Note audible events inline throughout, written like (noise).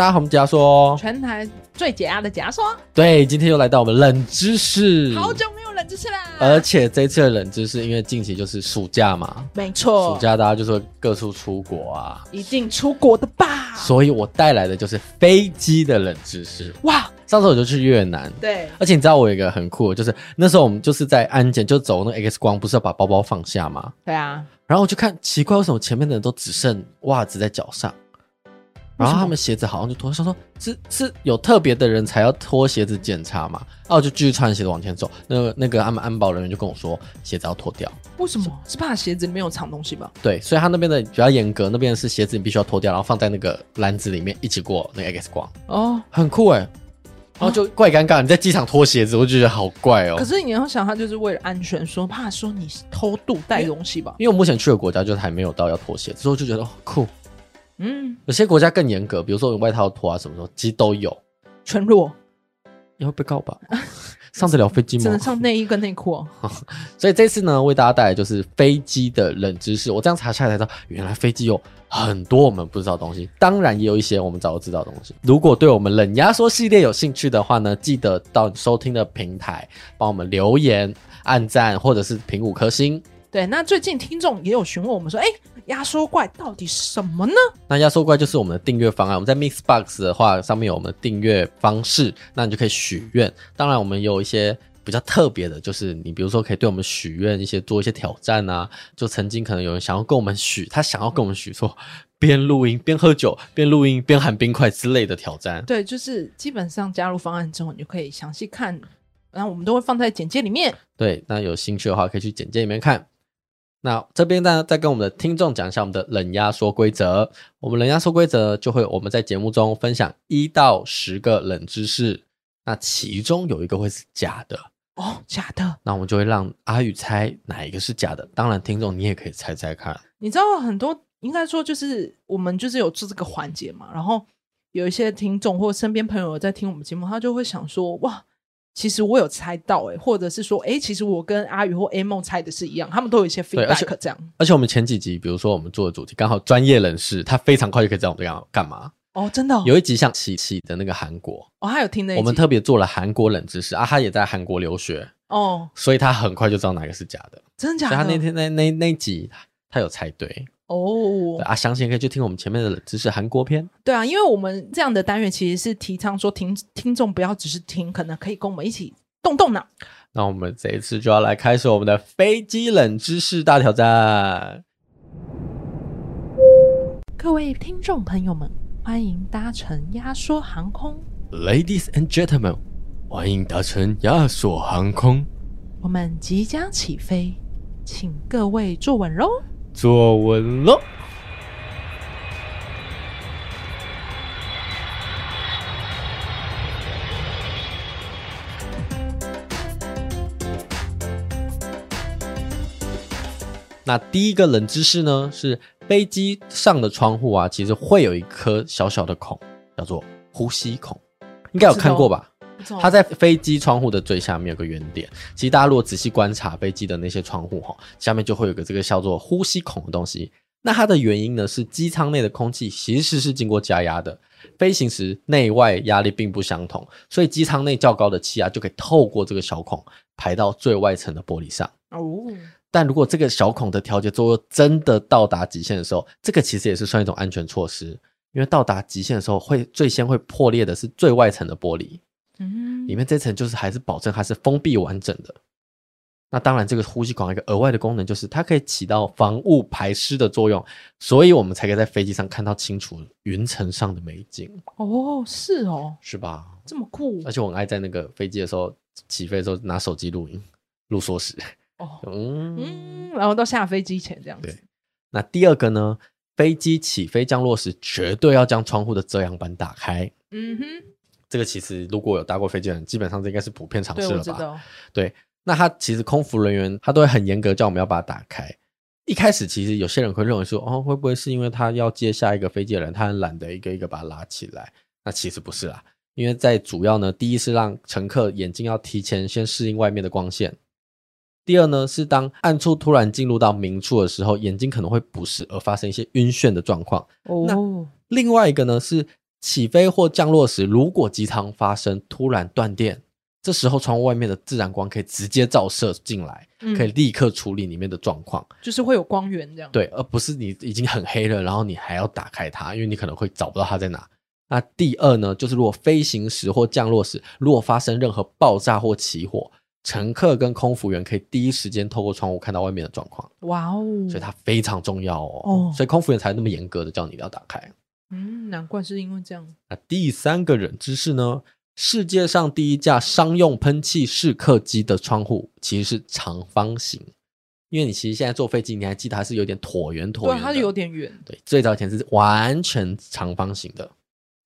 大家好，我们解压说，全台最解压的解压说。对，今天又来到我们冷知识，好久没有冷知识啦。而且这次的冷知识，因为近期就是暑假嘛，没错，暑假大家就说各处出国啊，一定出国的吧。所以我带来的就是飞机的冷知识。哇，上次我就去越南，对，而且你知道我有一个很酷的，就是那时候我们就是在安检就走那个 X 光，不是要把包包放下吗？对啊。然后我就看奇怪，为什么前面的人都只剩袜子在脚上，然后他们鞋子好像就脱。他说是是有特别的人才要脱鞋子检查嘛？然后我就继续穿鞋子往前走。那个那个他们安保人员就跟我说，鞋子要脱掉。为什么？是怕鞋子里面有藏东西吧？对，所以他那边的比较严格，那边是鞋子你必须要脱掉，然后放在那个篮子里面一起过那个 X 光。哦，很酷哎。然后就怪尴尬，你在机场脱鞋子，我就觉得好怪哦。可是你要想，他就是为了安全，说怕说你偷渡带东西吧。因为我目前去的国家就是还没有到要脱鞋子，所以我就觉得哦酷。嗯，有些国家更严格，比如说你外套脱啊什么什么，其实都有。全裸，你会被告吧？(laughs) 上得了飞机吗？只能上内衣跟内裤。(laughs) 所以这次呢，为大家带来就是飞机的冷知识。我这样查下来才知道，原来飞机有很多我们不知道的东西，当然也有一些我们早就知道的东西。如果对我们冷压缩系列有兴趣的话呢，记得到收听的平台帮我们留言、按赞或者是评五颗星。对，那最近听众也有询问我们说，哎，压缩怪到底是什么呢？那压缩怪就是我们的订阅方案。我们在 Mixbox 的话，上面有我们的订阅方式，那你就可以许愿。当然，我们有一些。比较特别的就是，你比如说可以对我们许愿一些，做一些挑战啊。就曾经可能有人想要跟我们许，他想要跟我们许说，边录音边喝酒，边录音边喊冰块之类的挑战。对，就是基本上加入方案之后，你就可以详细看，然后我们都会放在简介里面。对，那有兴趣的话可以去简介里面看。那这边呢，再跟我们的听众讲一下我们的冷压缩规则。我们冷压缩规则就会我们在节目中分享一到十个冷知识。那其中有一个会是假的哦，假的。那我们就会让阿宇猜哪一个是假的。当然，听众你也可以猜猜看。你知道很多，应该说就是我们就是有做这个环节嘛。然后有一些听众或身边朋友在听我们节目，他就会想说：哇，其实我有猜到哎，或者是说，哎，其实我跟阿宇或 A 梦猜的是一样。他们都有一些 feedback 这样。而且我们前几集，比如说我们做的主题刚好专业人士，他非常快就可以知道我们要干嘛。哦，真的、哦、有一集像琪琪的那个韩国哦，他有听那集，我们特别做了韩国冷知识啊，他也在韩国留学哦，所以他很快就知道哪个是假的，真的假的？他那天那那那集他有猜对哦，对啊，详情可以去听我们前面的冷知识韩国篇。对啊，因为我们这样的单元其实是提倡说听听众不要只是听，可能可以跟我们一起动动脑。那我们这一次就要来开始我们的飞机冷知识大挑战，各位听众朋友们。欢迎搭乘压缩航空，Ladies and gentlemen，欢迎搭乘压缩航空。我们即将起飞，请各位坐稳喽！坐稳了！那第一个冷知识呢是。飞机上的窗户啊，其实会有一颗小小的孔，叫做呼吸孔，应该有看过吧？它在飞机窗户的最下面有个圆点。其实大家如果仔细观察飞机的那些窗户哈，下面就会有个这个叫做呼吸孔的东西。那它的原因呢，是机舱内的空气其实是经过加压的，飞行时内外压力并不相同，所以机舱内较高的气压就可以透过这个小孔排到最外层的玻璃上。哦。但如果这个小孔的调节作用真的到达极限的时候，这个其实也是算一种安全措施，因为到达极限的时候，会最先会破裂的是最外层的玻璃，嗯，里面这层就是还是保证它是封闭完整的。那当然，这个呼吸管一个额外的功能就是它可以起到防雾排湿的作用，所以我们才可以在飞机上看到清楚云层上的美景。哦，是哦，是吧？这么酷！而且我很爱在那个飞机的时候起飞的时候拿手机录音录缩时。哦，嗯嗯，然后到下飞机前这样子。对，那第二个呢？飞机起飞降落时，绝对要将窗户的遮阳板打开。嗯哼，这个其实如果有搭过飞机的人，基本上这应该是普遍常识了吧？对，那他其实空服人员他都会很严格叫我们要把它打开。一开始其实有些人会认为说，哦，会不会是因为他要接下一个飞机的人，他很懒得一个一个把它拉起来？那其实不是啦，因为在主要呢，第一是让乘客眼睛要提前先适应外面的光线。第二呢，是当暗处突然进入到明处的时候，眼睛可能会不适而发生一些晕眩的状况。哦，那另外一个呢，是起飞或降落时，如果机舱发生突然断电，这时候窗户外面的自然光可以直接照射进来，嗯、可以立刻处理里面的状况，就是会有光源这样。对，而不是你已经很黑了，然后你还要打开它，因为你可能会找不到它在哪。那第二呢，就是如果飞行时或降落时，如果发生任何爆炸或起火，乘客跟空服员可以第一时间透过窗户看到外面的状况。哇哦，所以它非常重要哦。哦，所以空服员才那么严格的叫你要打开。嗯，难怪是因为这样。那第三个冷知识呢？世界上第一架商用喷气式客机的窗户其实是长方形，因为你其实现在坐飞机，你还记得它是有点椭圆椭圆，对，它是有点圆。对，最早以前是完全长方形的。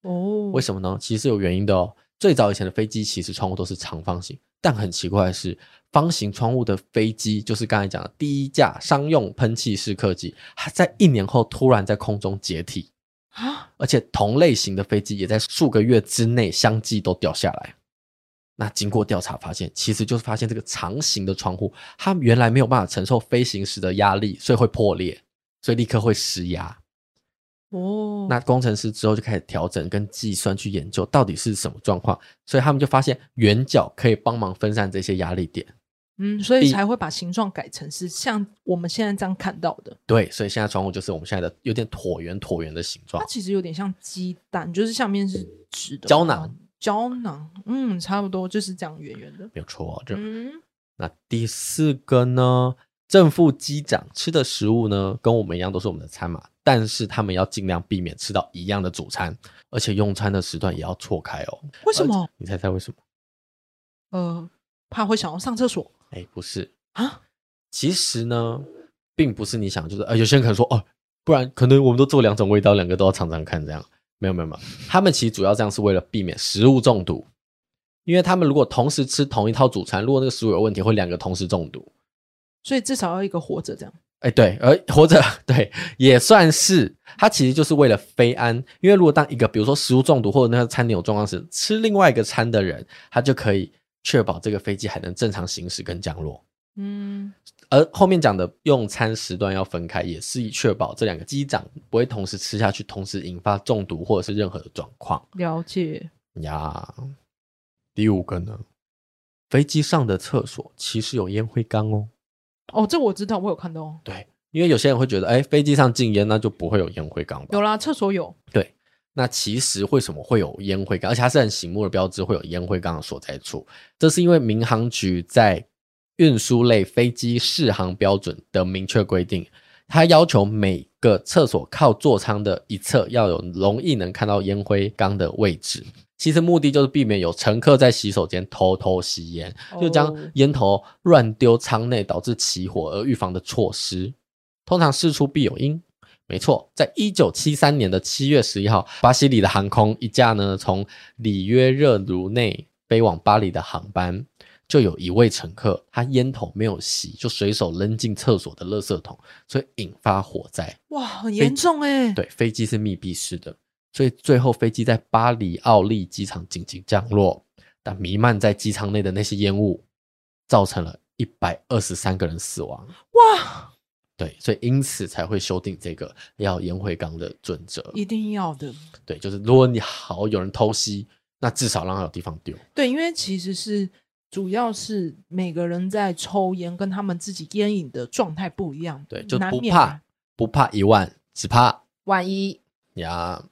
哦，为什么呢？其实是有原因的哦。最早以前的飞机其实窗户都是长方形，但很奇怪的是，方形窗户的飞机就是刚才讲的第一架商用喷气式客机，它在一年后突然在空中解体。啊！而且同类型的飞机也在数个月之内相继都掉下来。那经过调查发现，其实就是发现这个长形的窗户，它原来没有办法承受飞行时的压力，所以会破裂，所以立刻会失压。哦，那工程师之后就开始调整跟计算去研究到底是什么状况，所以他们就发现圆角可以帮忙分散这些压力点。嗯，所以才会把形状改成是像我们现在这样看到的。对，所以现在窗户就是我们现在的有点椭圆椭圆的形状。它其实有点像鸡蛋，就是下面是直的胶囊。胶囊，嗯，差不多就是这样圆圆的。没有错，这。嗯。那第四个呢？正副机长吃的食物呢，跟我们一样都是我们的餐嘛，但是他们要尽量避免吃到一样的主餐，而且用餐的时段也要错开哦。为什么？你猜猜为什么？呃，怕会想要上厕所。哎，不是啊，其实呢，并不是你想，就是呃，有些人可能说哦，不然可能我们都做两种味道，两个都要尝尝看，这样没有没有没有，他们其实主要这样是为了避免食物中毒，因为他们如果同时吃同一套主餐，如果那个食物有问题，会两个同时中毒，所以至少要一个活着这样。哎，对，而活着 (laughs) 对也算是，它其实就是为了非安，因为如果当一个比如说食物中毒或者那个餐点有状况时，吃另外一个餐的人，他就可以。确保这个飞机还能正常行驶跟降落。嗯，而后面讲的用餐时段要分开，也是以确保这两个机长不会同时吃下去，同时引发中毒或者是任何的状况。了解呀。第五个呢，飞机上的厕所其实有烟灰缸哦。哦，这我知道，我有看到。对，因为有些人会觉得，哎，飞机上禁烟，那就不会有烟灰缸吧？有啦，厕所有。对。那其实为什么会有烟灰缸？而且它是很醒目的标志，会有烟灰缸的所在处。这是因为民航局在运输类飞机适航标准的明确规定，它要求每个厕所靠座舱的一侧要有容易能看到烟灰缸的位置。其实目的就是避免有乘客在洗手间偷偷吸烟，就将烟头乱丢舱内导致起火而预防的措施。通常事出必有因。没错，在一九七三年的七月十一号，巴西里的航空一架呢从里约热卢内飞往巴黎的航班，就有一位乘客，他烟头没有熄，就随手扔进厕所的垃圾桶，所以引发火灾。哇，很严重哎！对，飞机是密闭式的，所以最后飞机在巴黎奥利机场紧急降落，但弥漫在机舱内的那些烟雾，造成了一百二十三个人死亡。哇！对，所以因此才会修订这个要烟灰缸的准则，一定要的。对，就是如果你好有人偷吸，那至少让他有地方丢。对，因为其实是主要是每个人在抽烟跟他们自己烟瘾的状态不一样。对，就不怕不怕一万，只怕万一呀。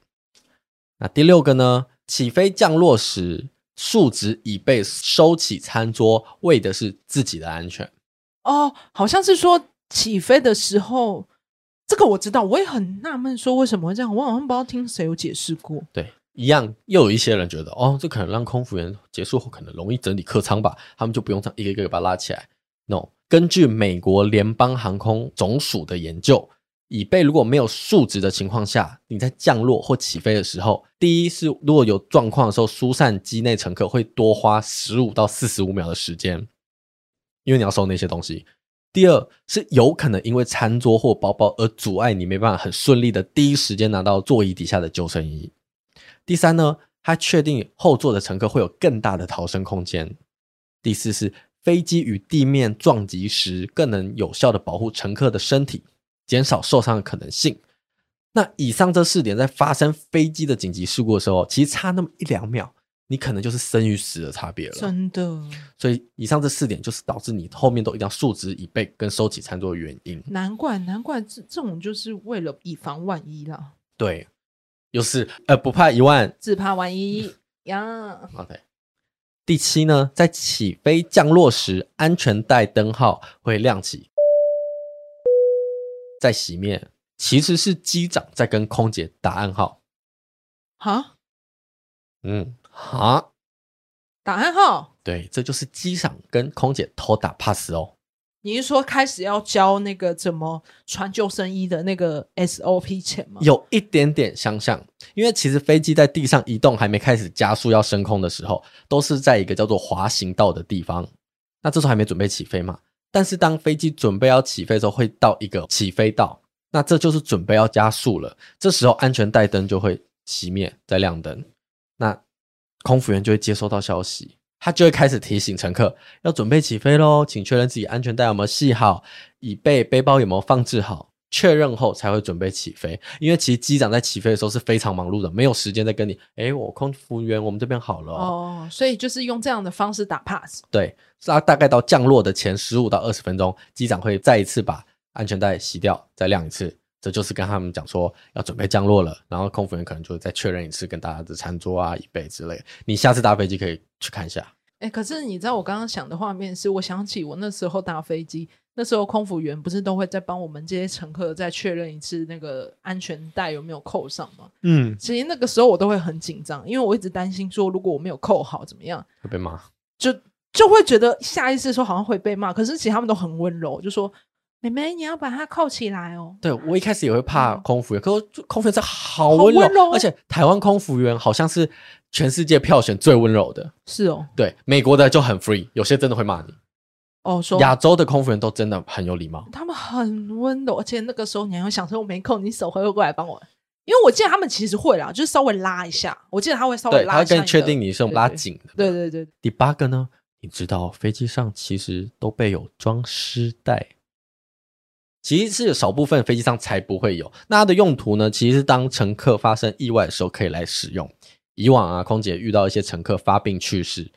那第六个呢？起飞降落时，竖直椅背收起餐桌，为的是自己的安全。哦，好像是说。起飞的时候，这个我知道，我也很纳闷，说为什么会这样？我好像不知道听谁有解释过。对，一样，又有一些人觉得，哦，这可能让空服员结束后可能容易整理客舱吧，他们就不用这样一个一个把它拉起来。No，根据美国联邦航空总署的研究，椅背如果没有竖直的情况下，你在降落或起飞的时候，第一是如果有状况的时候，疏散机内乘客会多花十五到四十五秒的时间，因为你要收那些东西。第二是有可能因为餐桌或包包而阻碍你没办法很顺利的第一时间拿到座椅底下的救生衣。第三呢，他确定后座的乘客会有更大的逃生空间。第四是飞机与地面撞击时更能有效的保护乘客的身体，减少受伤的可能性。那以上这四点在发生飞机的紧急事故的时候，其实差那么一两秒，你可能就是生与死的差别了。真的。所以以上这四点就是导致你后面都一定要竖直以背跟收起餐桌的原因。难怪，难怪这这种就是为了以防万一啦。对，又是呃不怕一万，只怕万一 (laughs) 呀。OK。第七呢，在起飞降落时，安全带灯号会亮起，在熄灭。其实是机长在跟空姐打暗号，哈，嗯，哈，打暗号，对，这就是机长跟空姐偷打 pass 哦。你是说开始要教那个怎么穿救生衣的那个 SOP 前吗？有一点点相像，因为其实飞机在地上移动还没开始加速要升空的时候，都是在一个叫做滑行道的地方。那这时候还没准备起飞嘛？但是当飞机准备要起飞的时候，会到一个起飞道。那这就是准备要加速了，这时候安全带灯就会熄灭再亮灯，那空服员就会接收到消息，他就会开始提醒乘客要准备起飞喽，请确认自己安全带有没有系好，椅背背包有没有放置好，确认后才会准备起飞。因为其实机长在起飞的时候是非常忙碌的，没有时间再跟你，诶，我空服员我们这边好了哦，所以就是用这样的方式打 pass。对，那大概到降落的前十五到二十分钟，机长会再一次把。安全带洗掉，再晾一次，这就是跟他们讲说要准备降落了。然后空服员可能就会再确认一次，跟大家的餐桌啊、椅背之类。你下次搭飞机可以去看一下。哎、欸，可是你知道我刚刚想的画面是，我想起我那时候搭飞机，那时候空服员不是都会再帮我们这些乘客再确认一次那个安全带有没有扣上吗？嗯，其实那个时候我都会很紧张，因为我一直担心说，如果我没有扣好怎么样会被骂，就就会觉得下意识说好像会被骂。可是其实他们都很温柔，就说。妹妹，你要把它扣起来哦。对，我一开始也会怕空服员，嗯、可是空服员真好温柔，而且台湾空服员好像是全世界票选最温柔的。是哦，对，美国的就很 free，有些真的会骂你。哦，说亚洲的空服员都真的很有礼貌，他们很温柔，而且那个时候你还会想说我没空，你手会不会过来帮我？因为我记得他们其实会啦，就是稍微拉一下。我记得他会稍微拉一下，他会跟确定你是拉紧的。对对对，对。第八个呢，你知道飞机上其实都备有装尸袋。其实是有少部分飞机上才不会有，那它的用途呢？其实是当乘客发生意外的时候可以来使用。以往啊，空姐遇到一些乘客发病去世，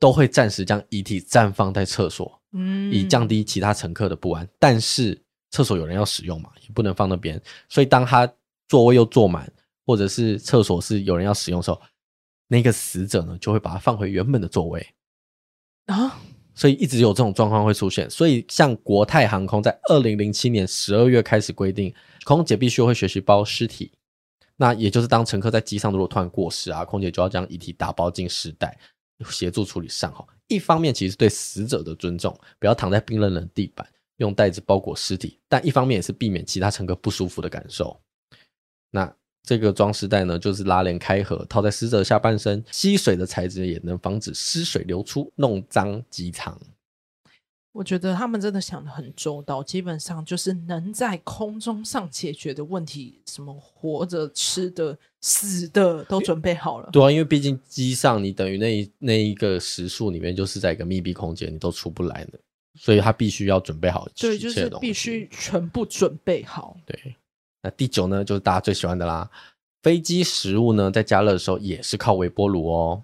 都会暂时将遗体暂放在厕所，嗯，以降低其他乘客的不安。但是厕所有人要使用嘛，也不能放那边，所以当他座位又坐满，或者是厕所是有人要使用的时候，那个死者呢就会把它放回原本的座位啊。所以一直有这种状况会出现，所以像国泰航空在二零零七年十二月开始规定，空姐必须会学习包尸体。那也就是当乘客在机上如果突然过世啊，空姐就要将遗体打包进尸袋，协助处理善后。一方面其实对死者的尊重，不要躺在冰冷冷地板，用袋子包裹尸体；但一方面也是避免其他乘客不舒服的感受。那。这个装饰袋呢，就是拉链开合，套在死者下半身，吸水的材质也能防止湿水流出，弄脏机舱。我觉得他们真的想的很周到，基本上就是能在空中上解决的问题，什么活着、吃的、死的都准备好了。对啊，因为毕竟机上你等于那一那一个时速里面就是在一个密闭空间，你都出不来的，所以他必须要准备好。对，就是必须全部准备好。对。那第九呢，就是大家最喜欢的啦。飞机食物呢，在加热的时候也是靠微波炉哦。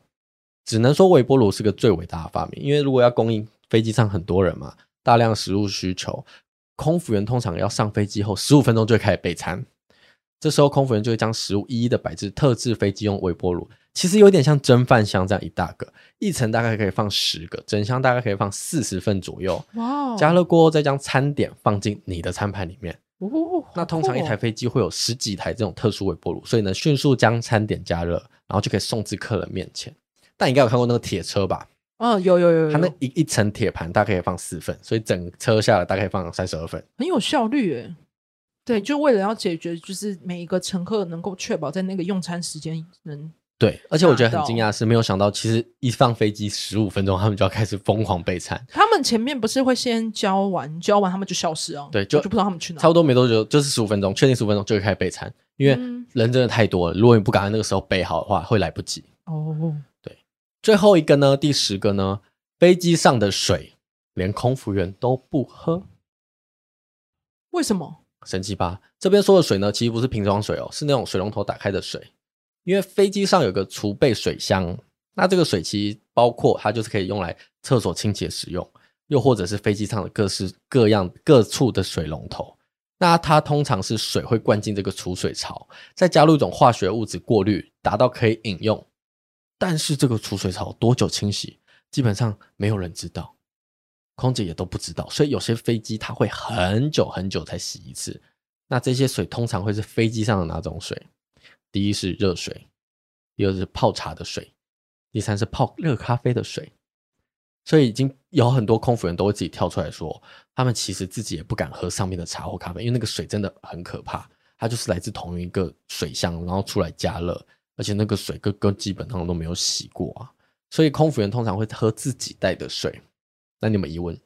只能说微波炉是个最伟大的发明，因为如果要供应飞机上很多人嘛，大量食物需求，空服员通常要上飞机后十五分钟就会开始备餐。这时候空服员就会将食物一一的摆至特制飞机用微波炉，其实有点像蒸饭箱这样一大个，一层大概可以放十个，整箱大概可以放四十份左右。哇！加热过后再将餐点放进你的餐盘里面。哦，那通常一台飞机会有十几台这种特殊微波炉，所以呢，迅速将餐点加热，然后就可以送至客人面前。但你应该有看过那个铁车吧？哦，有有有，有，它那一一层铁盘大概可以放四份，所以整车下来大概放三十二份，很有效率诶。对，就为了要解决，就是每一个乘客能够确保在那个用餐时间能。对，而且我觉得很惊讶是，没有想到，其实一放飞机十五分钟，他们就要开始疯狂备餐。他们前面不是会先交完，交完他们就消失哦。对，就就不知道他们去哪。差不多没多久，就是十五分钟，确定十五分钟就会开始备餐，因为人真的太多了。如果你不赶在那个时候备好的话，会来不及。哦，对。最后一个呢，第十个呢，飞机上的水连空服员都不喝。为什么？神奇吧？这边说的水呢，其实不是瓶装水哦，是那种水龙头打开的水。因为飞机上有个储备水箱，那这个水其实包括它就是可以用来厕所清洁使用，又或者是飞机上的各式各样各处的水龙头。那它通常是水会灌进这个储水槽，再加入一种化学物质过滤，达到可以饮用。但是这个储水槽多久清洗，基本上没有人知道，空姐也都不知道。所以有些飞机它会很久很久才洗一次。那这些水通常会是飞机上的哪种水？第一是热水，第二是泡茶的水，第三是泡热咖啡的水。所以已经有很多空服员都会自己跳出来说，他们其实自己也不敢喝上面的茶或咖啡，因为那个水真的很可怕。它就是来自同一个水箱，然后出来加热，而且那个水哥哥基本上都没有洗过啊。所以空服员通常会喝自己带的水。那你们疑问？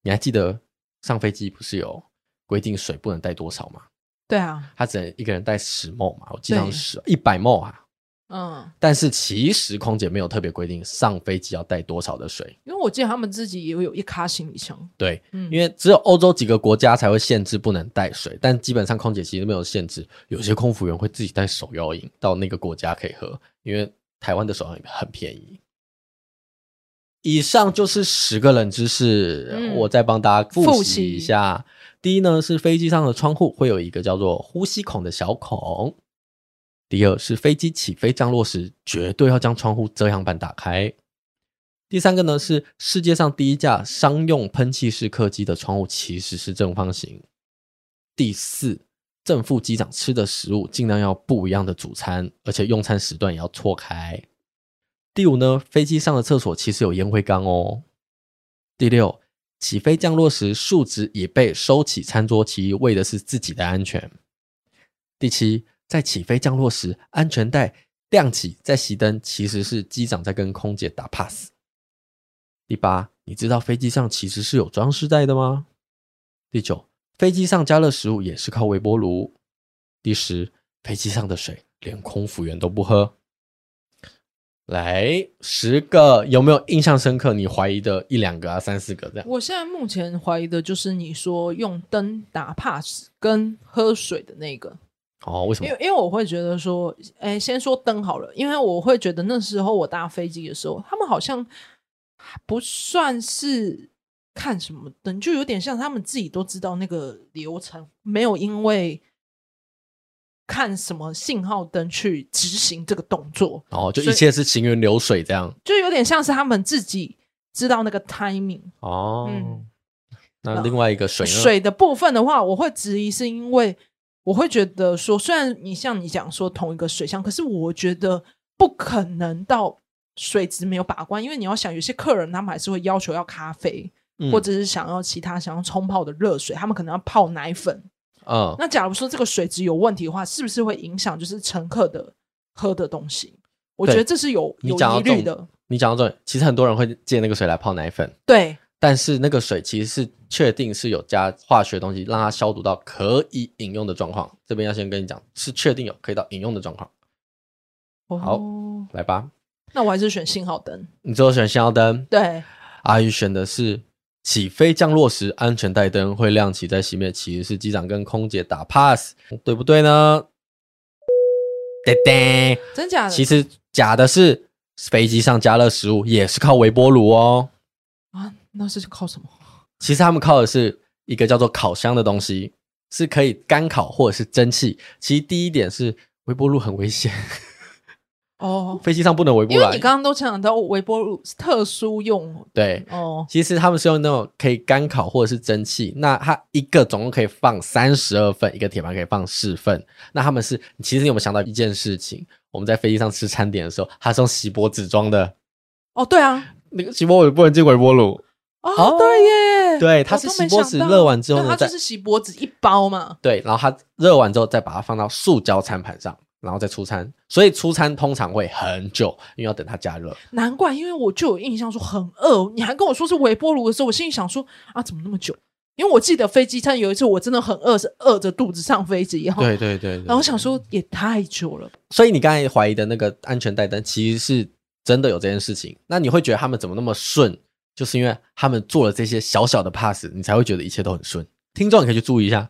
你还记得上飞机不是有规定水不能带多少吗？对啊，他只能一个人带十 ml 嘛，我记得是十一百 ml 啊。嗯，但是其实空姐没有特别规定上飞机要带多少的水，因为我记得他们自己也会有一卡行李箱。对，嗯，因为只有欧洲几个国家才会限制不能带水，但基本上空姐其实没有限制。有些空服员会自己带手摇饮到那个国家可以喝，因为台湾的手摇饮很便宜。以上就是十个冷知识，嗯，我再帮大家复习一下。第一呢，是飞机上的窗户会有一个叫做呼吸孔的小孔。第二是飞机起飞降落时，绝对要将窗户遮阳板打开。第三个呢，是世界上第一架商用喷气式客机的窗户其实是正方形。第四，正副机长吃的食物尽量要不一样的主餐，而且用餐时段也要错开。第五呢，飞机上的厕所其实有烟灰缸哦。第六，起飞降落时竖直椅被收起餐桌，其实为的是自己的安全。第七。在起飞降落时，安全带亮起再熄灯，其实是机长在跟空姐打 pass。第八，你知道飞机上其实是有装饰带的吗？第九，飞机上加热食物也是靠微波炉。第十，飞机上的水连空服员都不喝。来，十个有没有印象深刻？你怀疑的一两个啊，三四个这样。我现在目前怀疑的就是你说用灯打 pass 跟喝水的那个。哦，为什么？因为因为我会觉得说，哎，先说灯好了，因为我会觉得那时候我搭飞机的时候，他们好像不算是看什么灯，就有点像他们自己都知道那个流程，没有因为看什么信号灯去执行这个动作。哦，就一切是行云流水这样，就有点像是他们自己知道那个 timing。哦，嗯，那另外一个水？水的部分的话，我会质疑是因为。我会觉得说，虽然你像你讲说同一个水箱，可是我觉得不可能到水质没有把关，因为你要想，有些客人他们还是会要求要咖啡，嗯、或者是想要其他想要冲泡的热水，他们可能要泡奶粉。嗯，那假如说这个水质有问题的话，是不是会影响就是乘客的喝的东西？我觉得这是有有疑虑的。你讲到这，其实很多人会借那个水来泡奶粉。对。但是那个水其实是确定是有加化学东西，让它消毒到可以饮用的状况。这边要先跟你讲，是确定有可以到饮用的状况。哦、好，来吧。那我还是选信号灯。你最后选信号灯？对。阿宇选的是起飞降落时安全带灯会亮起再熄灭，其实是机长跟空姐打 pass，对不对呢？对对，真假的？其实假的是飞机上加热食物也是靠微波炉哦。啊。那是靠什么？其实他们靠的是一个叫做烤箱的东西，是可以干烤或者是蒸汽。其实第一点是微波炉很危险哦，飞机上不能微波炉。因为你刚刚都讲到微波炉是特殊用，对哦。其实他们是用那种可以干烤或者是蒸汽，那它一个总共可以放三十二份，一个铁盘可以放四份。那他们是，其实你有没有想到一件事情？我们在飞机上吃餐点的时候，它是用锡箔纸装的。哦，对啊，那个锡箔纸不能进微波炉。哦，对耶，对，它是锡箔纸热完之后呢，它就是锡箔纸一包嘛。对，然后它热完之后再把它放到塑胶餐盘上，然后再出餐。所以出餐通常会很久，因为要等它加热。难怪，因为我就有印象说很饿，你还跟我说是微波炉的时候，我心里想说啊，怎么那么久？因为我记得飞机餐有一次我真的很饿，是饿着肚子上飞机。对对对，对，然后我想说也太久了。所以你刚才怀疑的那个安全带灯，其实是真的有这件事情。那你会觉得他们怎么那么顺？就是因为他们做了这些小小的 pass，你才会觉得一切都很顺。听众你可以去注意一下。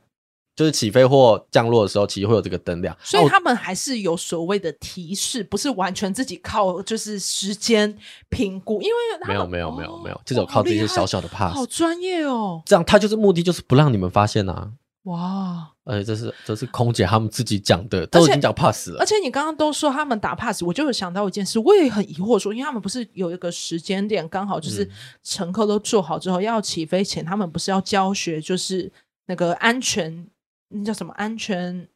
就是起飞或降落的时候，其实会有这个灯亮，所以他们还是有所谓的提示，不是完全自己靠就是时间评估，因为没有没有没有没有，这种靠这些小小的 pass，好专业哦。这样他就是目的就是不让你们发现啊。哇，而且这是这是空姐他们自己讲的，都已经讲 pass 了。而且你刚刚都说他们打 pass，我就有想到一件事，我也很疑惑说，因为他们不是有一个时间点，刚好就是乘客都坐好之后、嗯、要起飞前，他们不是要教学，就是那个安全。那叫什么安全？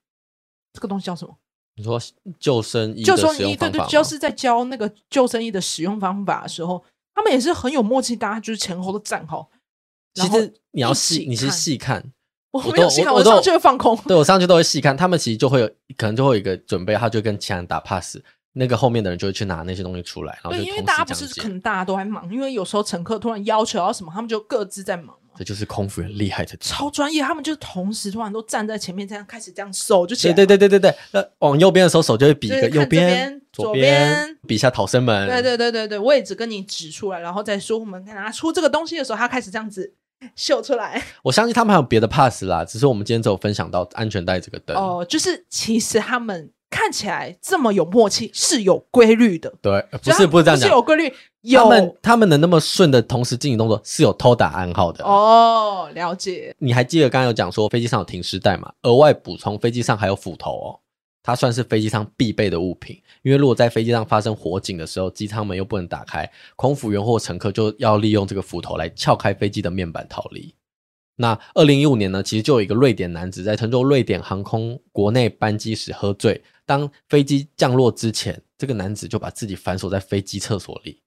这个东西叫什么？你说救生衣？救生衣对对，就是在教那个救生衣的使用方法的时候，他们也是很有默契，大家就是前后都站好。其实你要细，你是细看，我没有细看，我上去会放空。对，我上去都会细看，他们其实就会有可能就会有一个准备，他就跟其他人打 pass，那个后面的人就会去拿那些东西出来，然后就因为大家不是可能大家都在忙，因为有时候乘客突然要求要什么，他们就各自在忙。这就是空服员厉害的地方，超专业。他们就是同时突然都站在前面，这样开始这样手就起来。对对对对对对，那往右边的时候手就会比一个右边、左边，比一下逃生门。对对对对对，位置跟你指出来，然后再说我们拿出这个东西的时候，他开始这样子秀出来。(laughs) 我相信他们还有别的 pass 啦，只是我们今天只有分享到安全带这个灯。哦，就是其实他们。看起来这么有默契，是有规律的。对，不是不是这样讲，是有规律。有他们他们能那么顺的同时进行动作，是有偷打暗号的。哦，了解。你还记得刚刚有讲说飞机上有停尸带吗？额外补充，飞机上还有斧头哦，它算是飞机上必备的物品。因为如果在飞机上发生火警的时候，机舱门又不能打开，空服员或乘客就要利用这个斧头来撬开飞机的面板逃离。那二零一五年呢，其实就有一个瑞典男子在乘坐瑞典航空国内班机时喝醉。当飞机降落之前，这个男子就把自己反锁在飞机厕所里。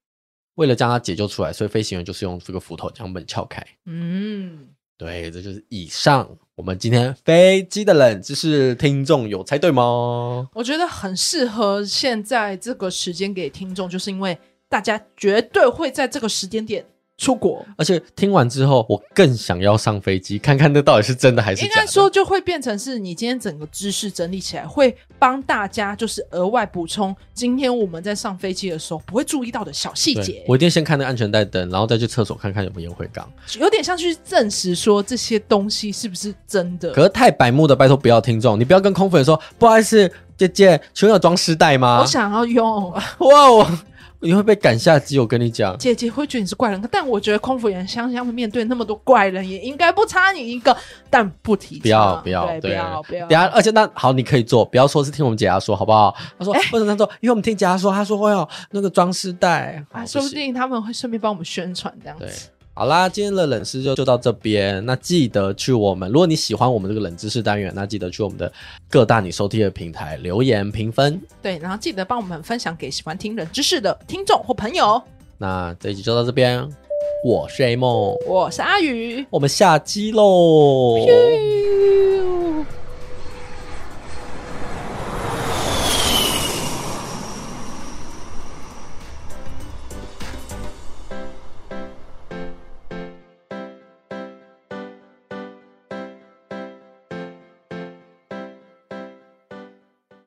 为了将他解救出来，所以飞行员就是用这个斧头将门撬开。嗯，对，这就是以上我们今天飞机的冷知识，听众有猜对吗？我觉得很适合现在这个时间给听众，就是因为大家绝对会在这个时间点。出国，而且听完之后，我更想要上飞机看看那到底是真的还是假的。应该说，就会变成是你今天整个知识整理起来，会帮大家就是额外补充今天我们在上飞机的时候不会注意到的小细节。我一定先看那安全带灯，然后再去厕所看看有没有烟灰缸，有点像去证实说这些东西是不是真的。可是太白目的，拜托不要听众，你不要跟空服员说不好意思，姐姐，请问有装尸袋吗？我想要用，哇！你会被赶下机，我跟你讲。姐姐会觉得你是怪人，但我觉得空服员相相面对那么多怪人，也应该不差你一个。但不提，不要不要，对，不要不要。等下，而且那好，你可以做，不要说是听我们姐姐说，好不好？他说，为什么他说？因为我们听姐姐说，他说会有那个装饰袋，啊，说不定他们会顺便帮我们宣传这样子。好啦，今天的冷知识就就到这边。那记得去我们，如果你喜欢我们这个冷知识单元，那记得去我们的各大你收听的平台留言评分。对，然后记得帮我们分享给喜欢听冷知识的听众或朋友。那这一集就到这边，我是 A 梦，我是阿宇，我们下期喽。